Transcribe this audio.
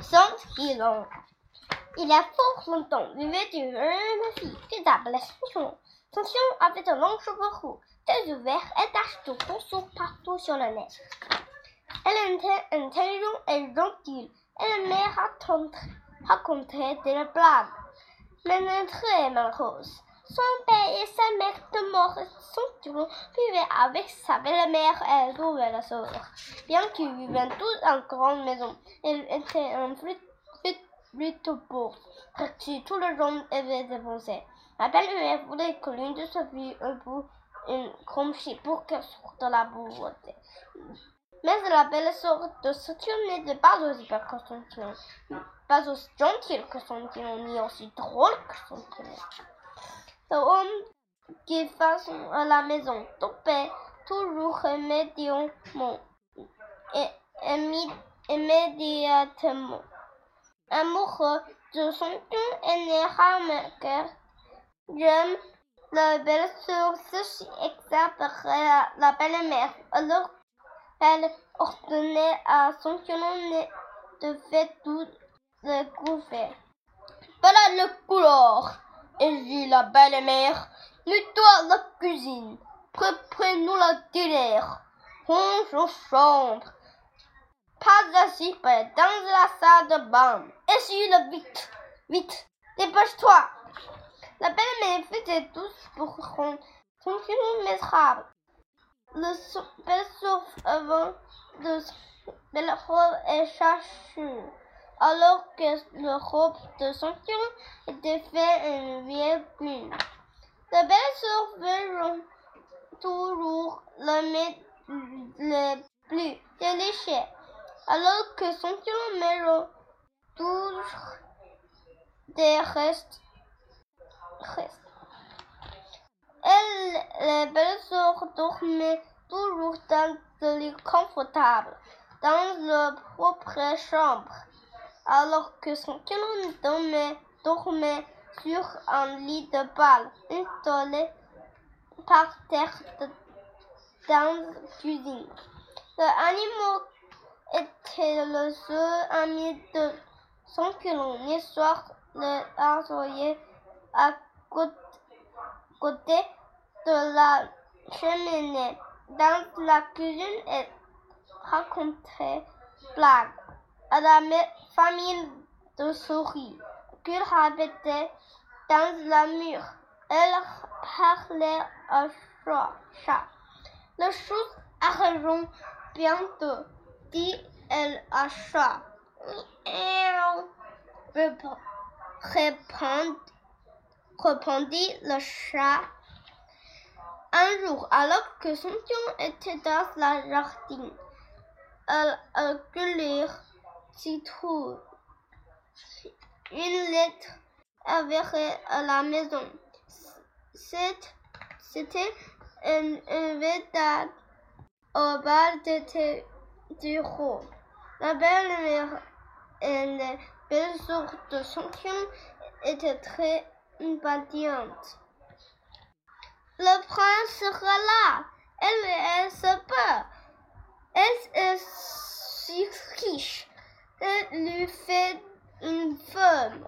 Saint-Pilon. Il y a fort longtemps vivait une jeune fille qui s'appelait Saint-Pilon. Saint-Pilon avait de longs cheveux roux, très ouverts et taches de pourceau partout sur le nez. Elle était intelligente et gentille. Elle aimait raconter des blagues, mais elle très malheureuse. Son père et sa mère de mort sont vivaient avec sa belle-mère et sa belle-sœur. Bien qu'ils vivaient tous en grande maison, ils étaient un plutôt pauvre, si tout le gens avaient dépensé. La belle-mère voulait que l'une de ses filles ait une grande fille pour qu'elle sorte de la pauvreté. Mais la belle-sœur de Saturne n'était pas aussi belle que son pas aussi gentille que son ni aussi drôle que son qui façon à la maison tombait toujours immédiatement et immédiatement amoureux de son aîné Ramaker. J'aime la belle-sœur ceci exaspérait la belle-mère. Alors elle ordonnait à son colonel de faire tout le couvert. Voilà le dit la belle-mère, nettoie la cuisine, prépare-nous la dîner, range aux chambres, pas assis près dans la salle de bain, essuie-le vite, vite, dépêche-toi. La belle-mère faisait tout pour rendre son misérable. Le bel souffle avant de belle robe et chachue alors que le robe de ceinture était fait en vieille plume. La belle-sœur veut toujours le, le plus déliché, alors que ceinture met toujours des restes. restes. Elle, la belle-sœur dormait toujours dans le confortable, dans leur propre chambre alors que son canon dormait, dormait sur un lit de balle installé par terre dans la cuisine. L'animal était le seul ami de son pilon. Le soir, le à côté de la cheminée dans la cuisine et racontait blagues à la famille de souris qu'il habitait dans la mur. Elle parlait à chat. Les choses arriveront bientôt, dit-elle à chat. Répondit le chat. Un jour, alors que son était dans la jardin, elle s'y trouve une lettre avérée à la maison. C'était un invitation au bal d'été du roi. La belle-mère et les belles de son étaient très impatientes. Le prince sera là. Elle est si peur. Elle est si riche. Lui fait une femme